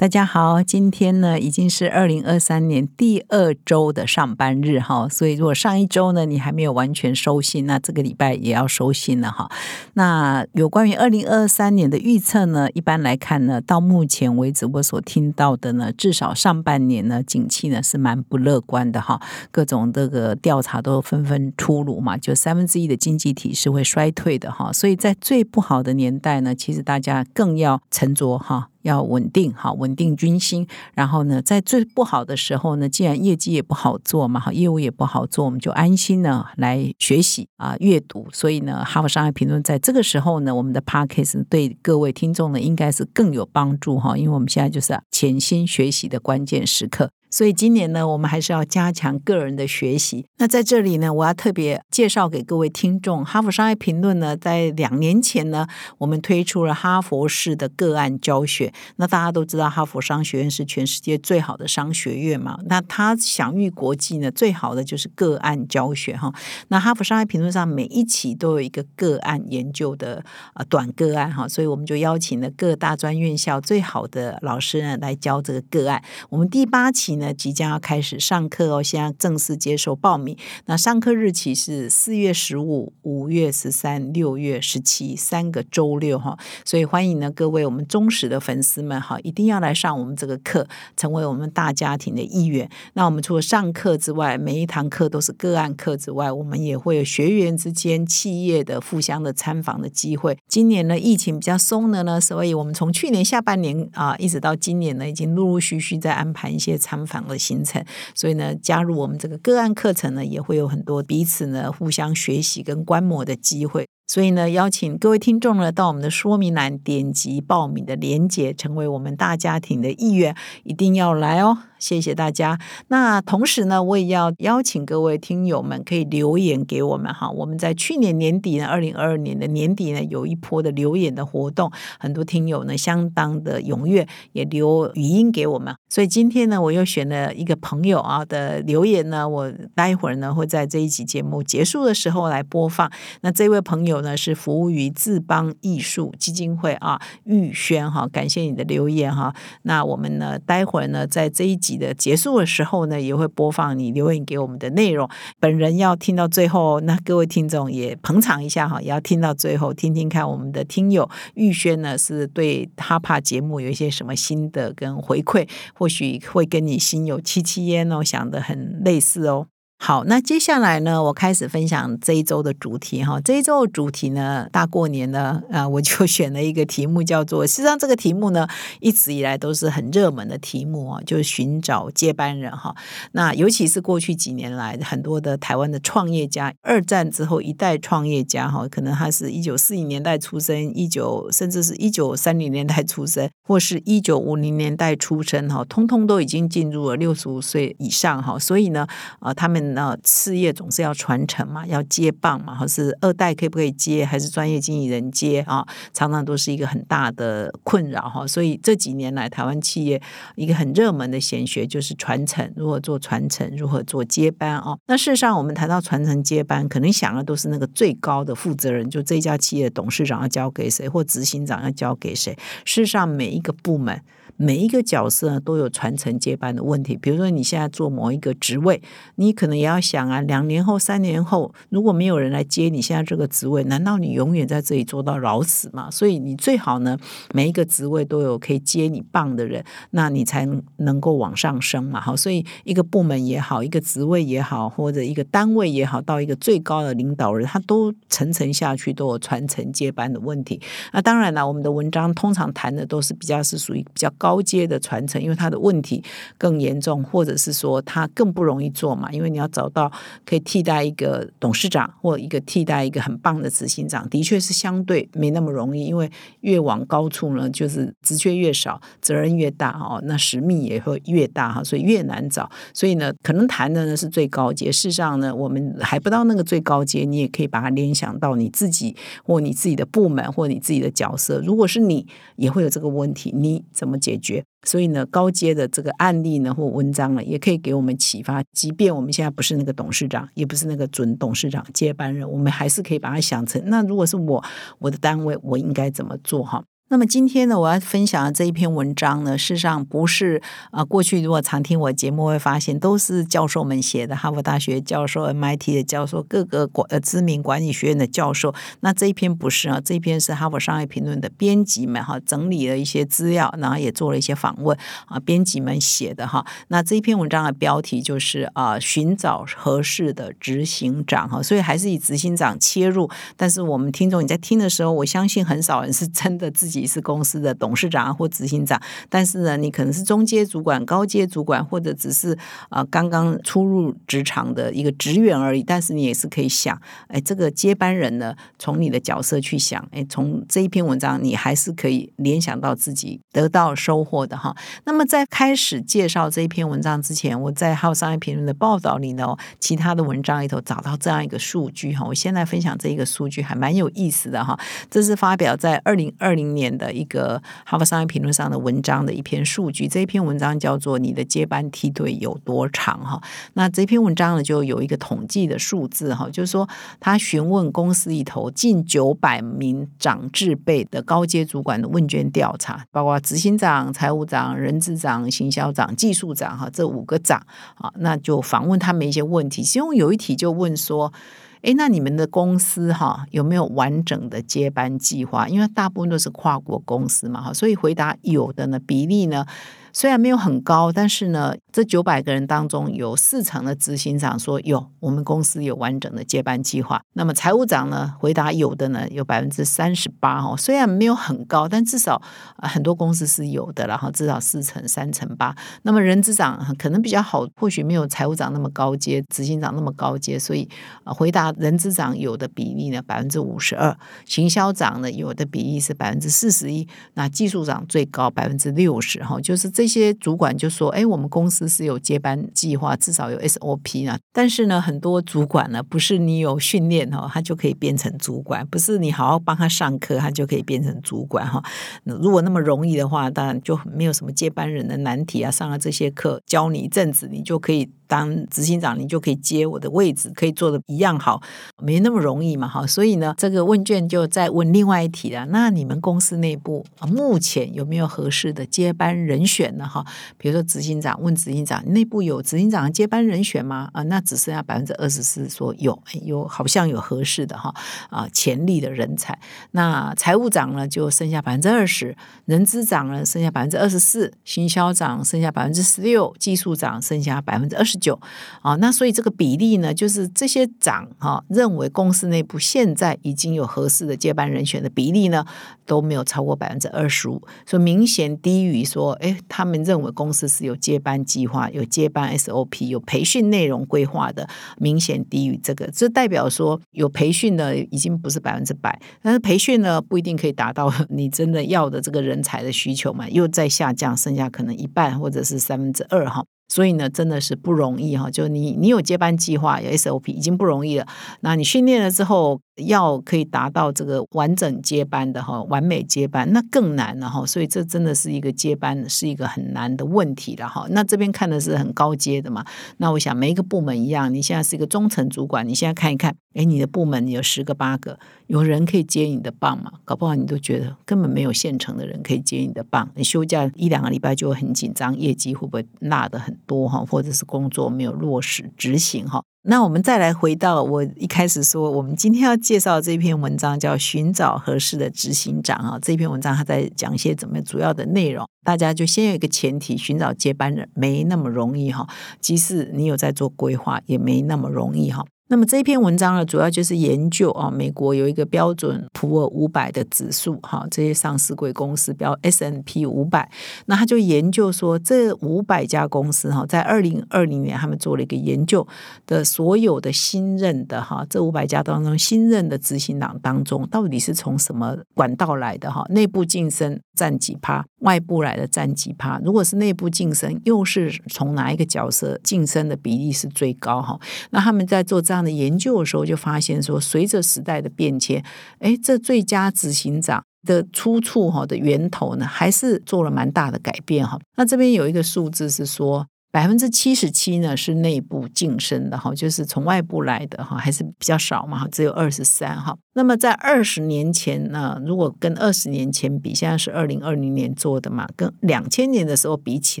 大家好，今天呢已经是二零二三年第二周的上班日哈，所以如果上一周呢你还没有完全收心，那这个礼拜也要收心了哈。那有关于二零二三年的预测呢，一般来看呢，到目前为止我所听到的呢，至少上半年呢景气呢是蛮不乐观的哈，各种这个调查都纷纷出炉嘛，就三分之一的经济体是会衰退的哈，所以在最不好的年代呢，其实大家更要沉着哈。要稳定哈，稳定军心。然后呢，在最不好的时候呢，既然业绩也不好做嘛，哈，业务也不好做，我们就安心呢来学习啊，阅读。所以呢，哈佛商业评论在这个时候呢，我们的 p a c k a g e 对各位听众呢，应该是更有帮助哈，因为我们现在就是潜心学习的关键时刻。所以今年呢，我们还是要加强个人的学习。那在这里呢，我要特别介绍给各位听众，《哈佛商业评论》呢，在两年前呢，我们推出了哈佛式的个案教学。那大家都知道，哈佛商学院是全世界最好的商学院嘛。那它享誉国际呢，最好的就是个案教学哈。那《哈佛商业评论》上每一期都有一个个案研究的呃短个案哈，所以我们就邀请了各大专院校最好的老师呢来教这个个案。我们第八期。那即将要开始上课哦，现在正式接受报名。那上课日期是四月十五、五月十三、六月十七三个周六哈，所以欢迎呢各位我们忠实的粉丝们哈，一定要来上我们这个课，成为我们大家庭的一员。那我们除了上课之外，每一堂课都是个案课之外，我们也会有学员之间、企业的互相的参访的机会。今年呢，疫情比较松的呢，所以我们从去年下半年啊，一直到今年呢，已经陆陆续续在安排一些参。访的行程，所以呢，加入我们这个个案课程呢，也会有很多彼此呢互相学习跟观摩的机会。所以呢，邀请各位听众呢，到我们的说明栏点击报名的连结，成为我们大家庭的一员，一定要来哦。谢谢大家。那同时呢，我也要邀请各位听友们可以留言给我们哈。我们在去年年底呢，二零二二年的年底呢，有一波的留言的活动，很多听友呢相当的踊跃，也留语音给我们。所以今天呢，我又选了一个朋友啊的留言呢，我待会儿呢会在这一期节目结束的时候来播放。那这位朋友呢是服务于智邦艺术基金会啊，玉轩哈，感谢你的留言哈。那我们呢，待会儿呢在这一集。的结束的时候呢，也会播放你留言给我们的内容。本人要听到最后，那各位听众也捧场一下哈，也要听到最后，听听看我们的听友玉轩呢是对哈帕节目有一些什么心得跟回馈，或许会跟你心有戚戚焉哦，想的很类似哦。好，那接下来呢，我开始分享这一周的主题哈。这一周的主题呢，大过年呢，啊，我就 选了一个题目，叫做，实际上这个题目呢，一直以来都是很热门的题目啊，就是寻找接班人哈。那尤其是过去几年来，很多的台湾的创业家，二战之后一代创业家哈，可能他是一九四零年代出生，一九甚至是一九三零年代出生，或是一九五零年代出生哈，通通都已经进入了六十五岁以上哈，所以呢，啊，他们。那事业总是要传承嘛，要接棒嘛，或是二代可不可以接，还是专业经理人接啊？常常都是一个很大的困扰哈。所以这几年来，台湾企业一个很热门的显学就是传承，如何做传承，如何做接班啊？那事实上，我们谈到传承接班，可能想的都是那个最高的负责人，就这家企业董事长要交给谁，或执行长要交给谁？事实上，每一个部门。每一个角色都有传承接班的问题。比如说，你现在做某一个职位，你可能也要想啊，两年后、三年后，如果没有人来接你现在这个职位，难道你永远在这里做到老死吗？所以，你最好呢，每一个职位都有可以接你棒的人，那你才能够往上升嘛。好，所以一个部门也好，一个职位也好，或者一个单位也好，到一个最高的领导人，他都层层下去都有传承接班的问题。那当然了，我们的文章通常谈的都是比较是属于比较高。高阶的传承，因为他的问题更严重，或者是说他更不容易做嘛，因为你要找到可以替代一个董事长或一个替代一个很棒的执行长，的确是相对没那么容易，因为越往高处呢，就是职缺越少，责任越大哦，那使命也会越大哈，所以越难找。所以呢，可能谈的呢是最高阶，事实上呢，我们还不到那个最高阶，你也可以把它联想到你自己或你自己的部门或你自己的角色。如果是你，也会有这个问题，你怎么解？所以呢，高阶的这个案例呢或文章呢，也可以给我们启发。即便我们现在不是那个董事长，也不是那个准董事长接班人，我们还是可以把它想成，那如果是我，我的单位，我应该怎么做？哈。那么今天呢，我要分享的这一篇文章呢，事实上不是啊。过去如果常听我节目，会发现都是教授们写的，哈佛大学教授、MIT 的教授、各个管呃知名管理学院的教授。那这一篇不是啊，这一篇是哈佛商业评论的编辑们哈整理了一些资料，然后也做了一些访问啊，编辑们写的哈。那这一篇文章的标题就是啊，寻找合适的执行长哈，所以还是以执行长切入。但是我们听众你在听的时候，我相信很少人是真的自己。你是公司的董事长或执行长，但是呢，你可能是中阶主管、高阶主管，或者只是啊刚刚初入职场的一个职员而已。但是你也是可以想，哎，这个接班人呢，从你的角色去想，哎，从这一篇文章，你还是可以联想到自己得到收获的哈。那么在开始介绍这一篇文章之前，我在《还有商业评论》的报道里呢，其他的文章里头找到这样一个数据哈。我现在分享这一个数据还蛮有意思的哈。这是发表在二零二零年。的一个《哈佛商业评论》上的文章的一篇数据，这一篇文章叫做“你的接班梯队有多长”哈。那这篇文章呢，就有一个统计的数字哈，就是说他询问公司里头近九百名长制辈的高阶主管的问卷调查，包括执行长、财务长、人资长、行销长、技术长哈这五个长啊，那就访问他们一些问题，其中有一题就问说。哎，那你们的公司哈有没有完整的接班计划？因为大部分都是跨国公司嘛，哈，所以回答有的呢，比例呢。虽然没有很高，但是呢，这九百个人当中有四成的执行长说有，我们公司有完整的接班计划。那么财务长呢，回答有的呢，有百分之三十八哦。虽然没有很高，但至少很多公司是有的，然后至少四成三成八。那么人资长可能比较好，或许没有财务长那么高阶，执行长那么高阶，所以回答人资长有的比例呢百分之五十二，行销长呢有的比例是百分之四十一，那技术长最高百分之六十哈，就是。这这些主管就说：“哎，我们公司是有接班计划，至少有 SOP 呢。但是呢，很多主管呢，不是你有训练哈，他就可以变成主管；不是你好好帮他上课，他就可以变成主管哈。如果那么容易的话，当然就没有什么接班人的难题啊。上了这些课，教你一阵子，你就可以。”当执行长，你就可以接我的位置，可以做的一样好，没那么容易嘛，哈。所以呢，这个问卷就再问另外一题了。那你们公司内部，目前有没有合适的接班人选那？哈，比如说执行长问执行长，内部有执行长的接班人选吗？啊，那只剩下百分之二十四说有，有好像有合适的哈啊潜力的人才。那财务长呢，就剩下百分之二十，人资长呢剩下百分之二十四，行销长剩下百分之十六，技术长剩下百分之二十。九啊，那所以这个比例呢，就是这些长哈认为公司内部现在已经有合适的接班人选的比例呢，都没有超过百分之二十五，所以明显低于说，哎，他他们认为公司是有接班计划、有接班 SOP、有培训内容规划的，明显低于这个，这代表说有培训的已经不是百分之百，但是培训呢不一定可以达到你真的要的这个人才的需求嘛，又在下降，剩下可能一半或者是三分之二哈。所以呢，真的是不容易哈。就你，你有接班计划，有 SOP，已经不容易了。那你训练了之后，要可以达到这个完整接班的哈，完美接班，那更难了哈。所以这真的是一个接班是一个很难的问题了哈。那这边看的是很高阶的嘛。那我想每一个部门一样，你现在是一个中层主管，你现在看一看，哎，你的部门有十个八个，有人可以接你的棒吗？搞不好你都觉得根本没有现成的人可以接你的棒。你休假一两个礼拜就会很紧张，业绩会不会落得很？多哈，或者是工作没有落实执行哈。那我们再来回到我一开始说，我们今天要介绍这篇文章叫《寻找合适的执行长》啊。这篇文章它在讲一些怎么主要的内容，大家就先有一个前提：寻找接班人没那么容易哈。即使你有在做规划，也没那么容易哈。那么这篇文章呢，主要就是研究啊，美国有一个标准普尔五百的指数，哈，这些上市贵公司标 S N P 五百，那他就研究说，这五百家公司哈，在二零二零年他们做了一个研究的，所有的新任的哈，这五百家当中新任的执行长当中，到底是从什么管道来的哈？内部晋升占几趴，外部来的占几趴？如果是内部晋升，又是从哪一个角色晋升的比例是最高哈？那他们在做这样。的研究的时候，就发现说，随着时代的变迁，哎，这最佳执行长的出处哈的源头呢，还是做了蛮大的改变哈。那这边有一个数字是说。百分之七十七呢是内部晋升的哈，就是从外部来的哈，还是比较少嘛，只有二十三哈。那么在二十年前呢，如果跟二十年前比，现在是二零二零年做的嘛，跟两千年的时候比起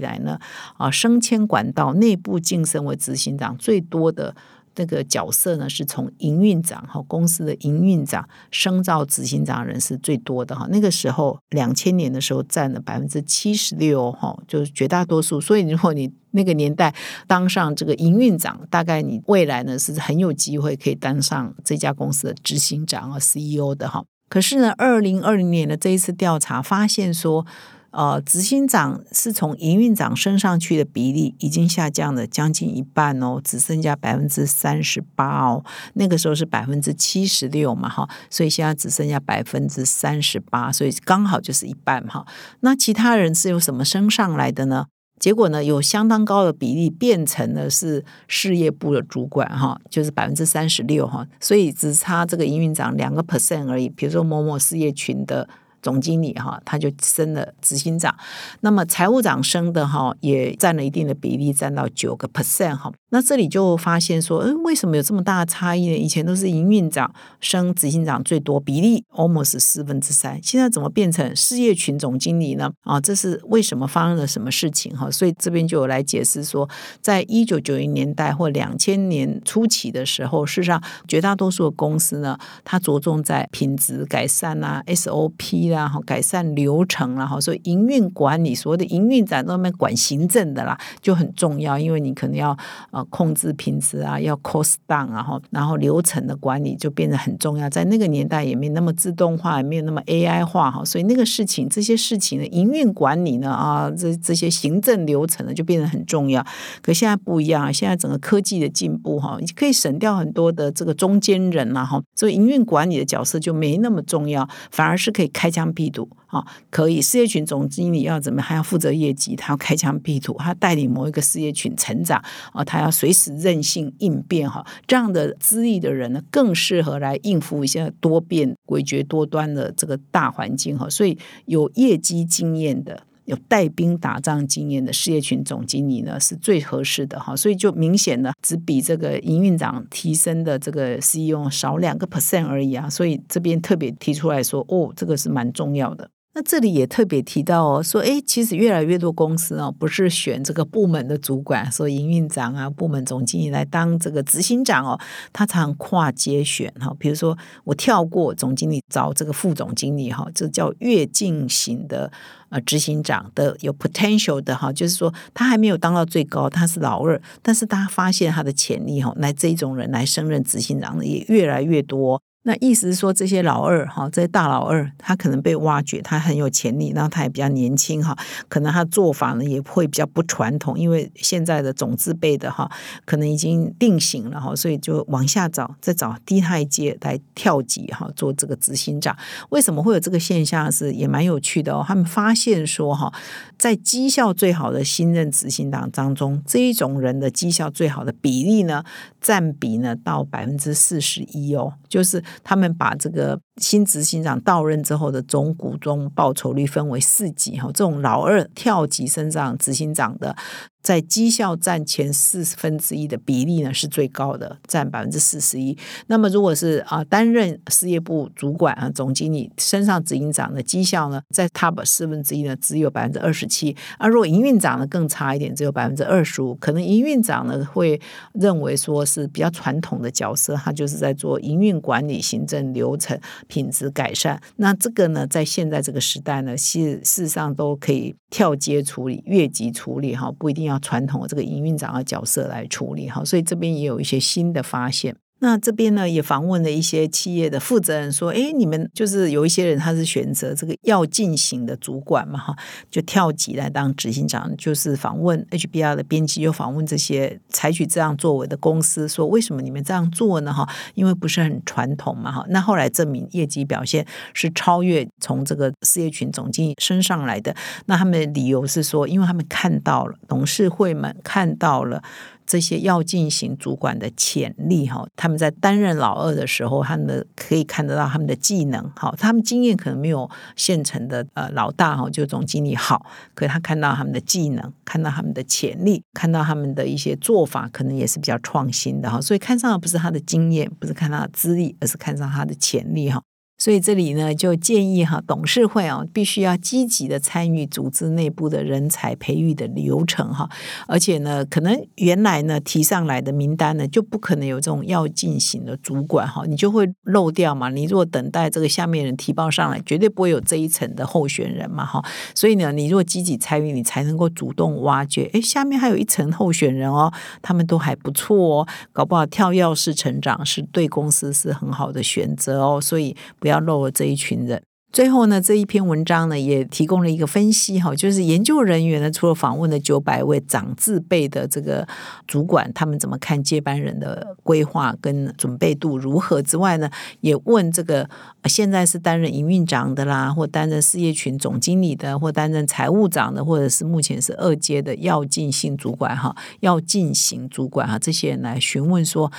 来呢，啊，升迁管道内部晋升为执行长最多的。那个角色呢，是从营运长哈，公司的营运长升到执行长人是最多的哈。那个时候，两千年的时候占了百分之七十六哈，就是绝大多数。所以，如果你那个年代当上这个营运长，大概你未来呢是很有机会可以当上这家公司的执行长啊 CEO 的哈。可是呢，二零二零年的这一次调查发现说。呃，执行长是从营运长升上去的比例已经下降了将近一半哦，只剩下百分之三十八哦。那个时候是百分之七十六嘛，哈，所以现在只剩下百分之三十八，所以刚好就是一半哈。那其他人是由什么升上来的呢？结果呢，有相当高的比例变成了是事业部的主管哈，就是百分之三十六哈，所以只差这个营运长两个 percent 而已。比如说某某事业群的。总经理哈，他就升了执行长，那么财务长升的哈，也占了一定的比例，占到九个 percent 哈。那这里就发现说，嗯，为什么有这么大的差异呢？以前都是营运长升执行长最多，比例 almost 四分之三，现在怎么变成事业群总经理呢？啊，这是为什么发生了什么事情哈？所以这边就有来解释说，在一九九零年代或两千年初期的时候，事实上绝大多数的公司呢，它着重在品质改善啊，SOP。然后改善流程然后所以营运管理所谓的营运长那边管行政的啦，就很重要，因为你可能要呃控制品质啊，要 cost down 然后然后流程的管理就变得很重要。在那个年代也没那么自动化，也没有那么 AI 化哈，所以那个事情这些事情的营运管理呢啊，这这些行政流程呢就变得很重要。可现在不一样，现在整个科技的进步哈，可以省掉很多的这个中间人了哈，所以营运管理的角色就没那么重要，反而是可以开枪辟土啊！可以事业群总经理要怎么？还要负责业绩，他要开枪辟土，他带领某一个事业群成长啊！他要随时任性应变哈！这样的资历的人呢，更适合来应付一些多变、诡谲多端的这个大环境哈！所以有业绩经验的。有带兵打仗经验的事业群总经理呢，是最合适的哈，所以就明显的只比这个营运长提升的这个 CEO 少两个 percent 而已啊，所以这边特别提出来说，哦，这个是蛮重要的。那这里也特别提到哦，说哎，其实越来越多公司哦，不是选这个部门的主管，说营运长啊、部门总经理来当这个执行长哦，他常跨阶选哈。比如说我跳过总经理找这个副总经理哈，这叫跃进型的呃执行长的有 potential 的哈，就是说他还没有当到最高，他是老二，但是他发现他的潜力哈，来这种人来升任执行长的也越来越多。那意思是说，这些老二哈，这些大老二，他可能被挖掘，他很有潜力，然后他也比较年轻哈，可能他做法呢也会比较不传统，因为现在的种子辈的哈，可能已经定型了哈，所以就往下找，再找低他一阶来跳级哈，做这个执行长。为什么会有这个现象？是也蛮有趣的哦。他们发现说哈，在绩效最好的新任执行长当中，这一种人的绩效最好的比例呢，占比呢到百分之四十一哦，就是。他们把这个新执行长到任之后的总股东报酬率分为四级哈，这种老二跳级升上执行长的。在绩效占前四分之一的比例呢是最高的，占百分之四十一。那么如果是啊担任事业部主管啊总经理升上执行长的绩效呢，在 top 四分之一呢只有百分之二十七。而如果营运长呢更差一点，只有百分之二十五。可能营运长呢会认为说是比较传统的角色，他就是在做营运管理、行政流程、品质改善。那这个呢，在现在这个时代呢，事事实上都可以跳阶处理、越级处理哈，不一定。要传统的这个营运长的角色来处理哈，所以这边也有一些新的发现。那这边呢也访问了一些企业的负责人，说：“哎，你们就是有一些人他是选择这个要进行的主管嘛，哈，就跳级来当执行长。就是访问 HBR 的编辑，又访问这些采取这样作为的公司，说为什么你们这样做呢？哈，因为不是很传统嘛，哈。那后来证明业绩表现是超越从这个事业群总经理升上来的。那他们的理由是说，因为他们看到了董事会们看到了。”这些要进行主管的潜力哈，他们在担任老二的时候，他们的可以看得到他们的技能哈，他们经验可能没有现成的呃老大哈，就总经理好，可他看到他们的技能，看到他们的潜力，看到他们的一些做法，可能也是比较创新的哈，所以看上的不是他的经验，不是看他的资历，而是看上他的潜力哈。所以这里呢，就建议哈，董事会啊，必须要积极的参与组织内部的人才培育的流程哈。而且呢，可能原来呢提上来的名单呢，就不可能有这种要进行的主管哈，你就会漏掉嘛。你如果等待这个下面人提报上来，绝对不会有这一层的候选人嘛哈。所以呢，你如果积极参与，你才能够主动挖掘。哎，下面还有一层候选人哦，他们都还不错哦，搞不好跳跃式成长是对公司是很好的选择哦。所以不。要要漏了这一群人。最后呢，这一篇文章呢也提供了一个分析哈，就是研究人员呢除了访问了九百位长字辈的这个主管，他们怎么看接班人的规划跟准备度如何之外呢，也问这个现在是担任营运长的啦，或担任事业群总经理的，或担任财务长的，或者是目前是二阶的要进性主管哈，要进行主管哈，这些人来询问说。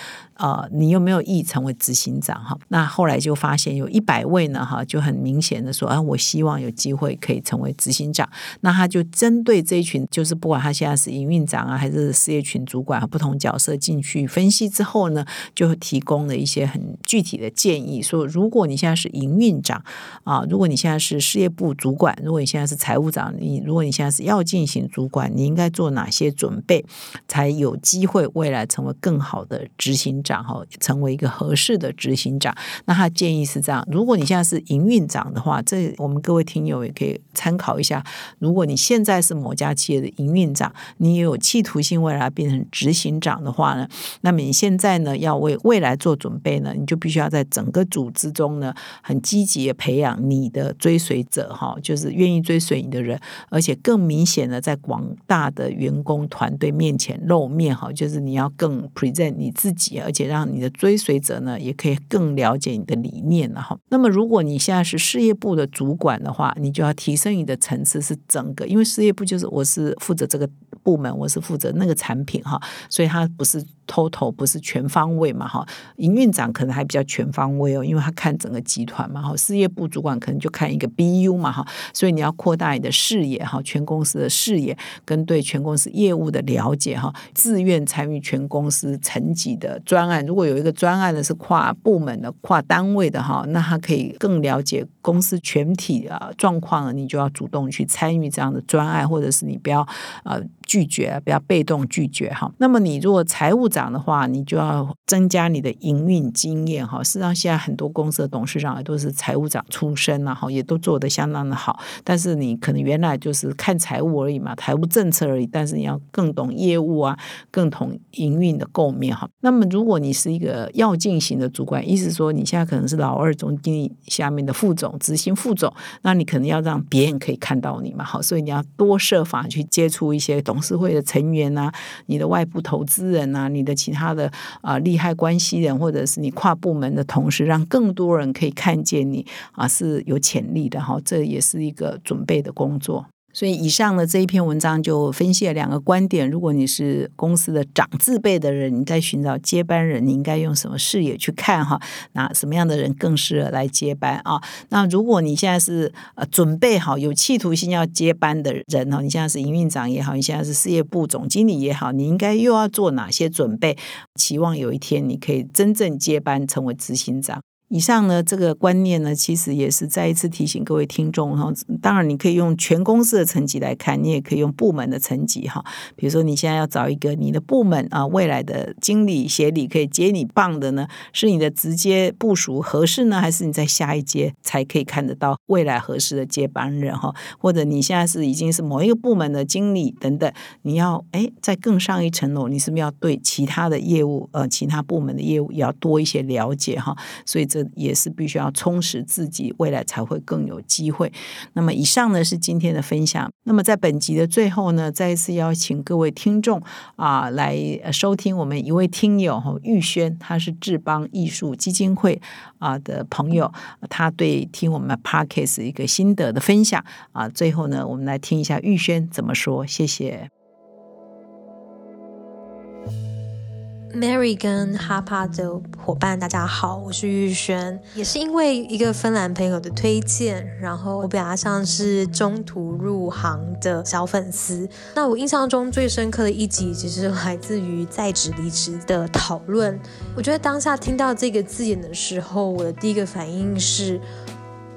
呃，你有没有意成为执行长哈？那后来就发现有一百位呢哈，就很明显的说啊，我希望有机会可以成为执行长。那他就针对这一群，就是不管他现在是营运长啊，还是事业群主管，不同角色进去分析之后呢，就提供了一些很具体的建议，说如果你现在是营运长啊，如果你现在是事业部主管，如果你现在是财务长，你如果你现在是要进行主管，你应该做哪些准备，才有机会未来成为更好的执行长？然后成为一个合适的执行长，那他建议是这样：如果你现在是营运长的话，这我们各位听友也可以参考一下。如果你现在是某家企业的营运长，你也有企图心未来变成执行长的话呢，那么你现在呢要为未来做准备呢，你就必须要在整个组织中呢很积极的培养你的追随者哈，就是愿意追随你的人，而且更明显的在广大的员工团队面前露面哈，就是你要更 present 你自己，而且。也让你的追随者呢，也可以更了解你的理念了哈。那么，如果你现在是事业部的主管的话，你就要提升你的层次，是整个，因为事业部就是我是负责这个部门，我是负责那个产品哈，所以它不是。Total 不是全方位嘛哈，营运长可能还比较全方位哦，因为他看整个集团嘛哈，事业部主管可能就看一个 BU 嘛哈，所以你要扩大你的视野哈，全公司的视野跟对全公司业务的了解哈，自愿参与全公司层级的专案。如果有一个专案呢是跨部门的、跨单位的哈，那他可以更了解公司全体啊状况，你就要主动去参与这样的专案，或者是你不要呃。拒绝，不要被动拒绝哈。那么你如果财务长的话，你就要增加你的营运经验哈。事实上，现在很多公司的董事长也都是财务长出身然后也都做得相当的好。但是你可能原来就是看财务而已嘛，财务政策而已。但是你要更懂业务啊，更懂营运的构面哈。那么如果你是一个要进行的主管，意思说你现在可能是老二总经理下面的副总、执行副总，那你可能要让别人可以看到你嘛。好，所以你要多设法去接触一些董。事会的成员啊，你的外部投资人啊，你的其他的啊利害关系人，或者是你跨部门的同事，让更多人可以看见你啊是有潜力的哈，这也是一个准备的工作。所以，以上的这一篇文章就分析了两个观点。如果你是公司的长字辈的人，你在寻找接班人，你应该用什么视野去看哈？那什么样的人更适合来接班啊？那如果你现在是呃准备好有企图心要接班的人哈，你现在是营运长也好，你现在是事业部总经理也好，你应该又要做哪些准备？期望有一天你可以真正接班成为执行长。以上呢，这个观念呢，其实也是再一次提醒各位听众哈。当然，你可以用全公司的层级来看，你也可以用部门的层级哈。比如说，你现在要找一个你的部门啊，未来的经理、协理可以接你棒的呢，是你的直接部署合适呢，还是你在下一阶才可以看得到未来合适的接班人哈？或者你现在是已经是某一个部门的经理等等，你要哎再更上一层楼，你是不是要对其他的业务呃其他部门的业务也要多一些了解哈？所以这也是必须要充实自己，未来才会更有机会。那么以上呢是今天的分享。那么在本集的最后呢，再一次邀请各位听众啊来收听我们一位听友哈玉轩，他是志邦艺术基金会啊的朋友，他对听我们 Parkes 一个心得的分享啊。最后呢，我们来听一下玉轩怎么说。谢谢。Mary 跟哈帕的伙伴，大家好，我是玉轩，也是因为一个芬兰朋友的推荐，然后我比较像是中途入行的小粉丝。那我印象中最深刻的一集，其实来自于在职离职的讨论。我觉得当下听到这个字眼的时候，我的第一个反应是。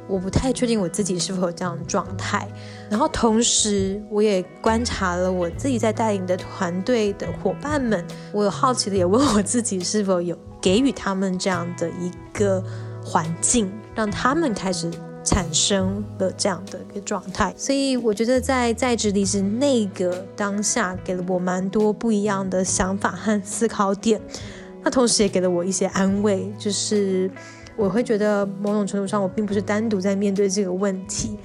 我不太确定我自己是否有这样的状态，然后同时我也观察了我自己在带领的团队的伙伴们，我有好奇的也问我自己是否有给予他们这样的一个环境，让他们开始产生了这样的一个状态。所以我觉得在在职离职那个当下，给了我蛮多不一样的想法和思考点，那同时也给了我一些安慰，就是。我会觉得某种程度上，我并不是单独在面对这个问题。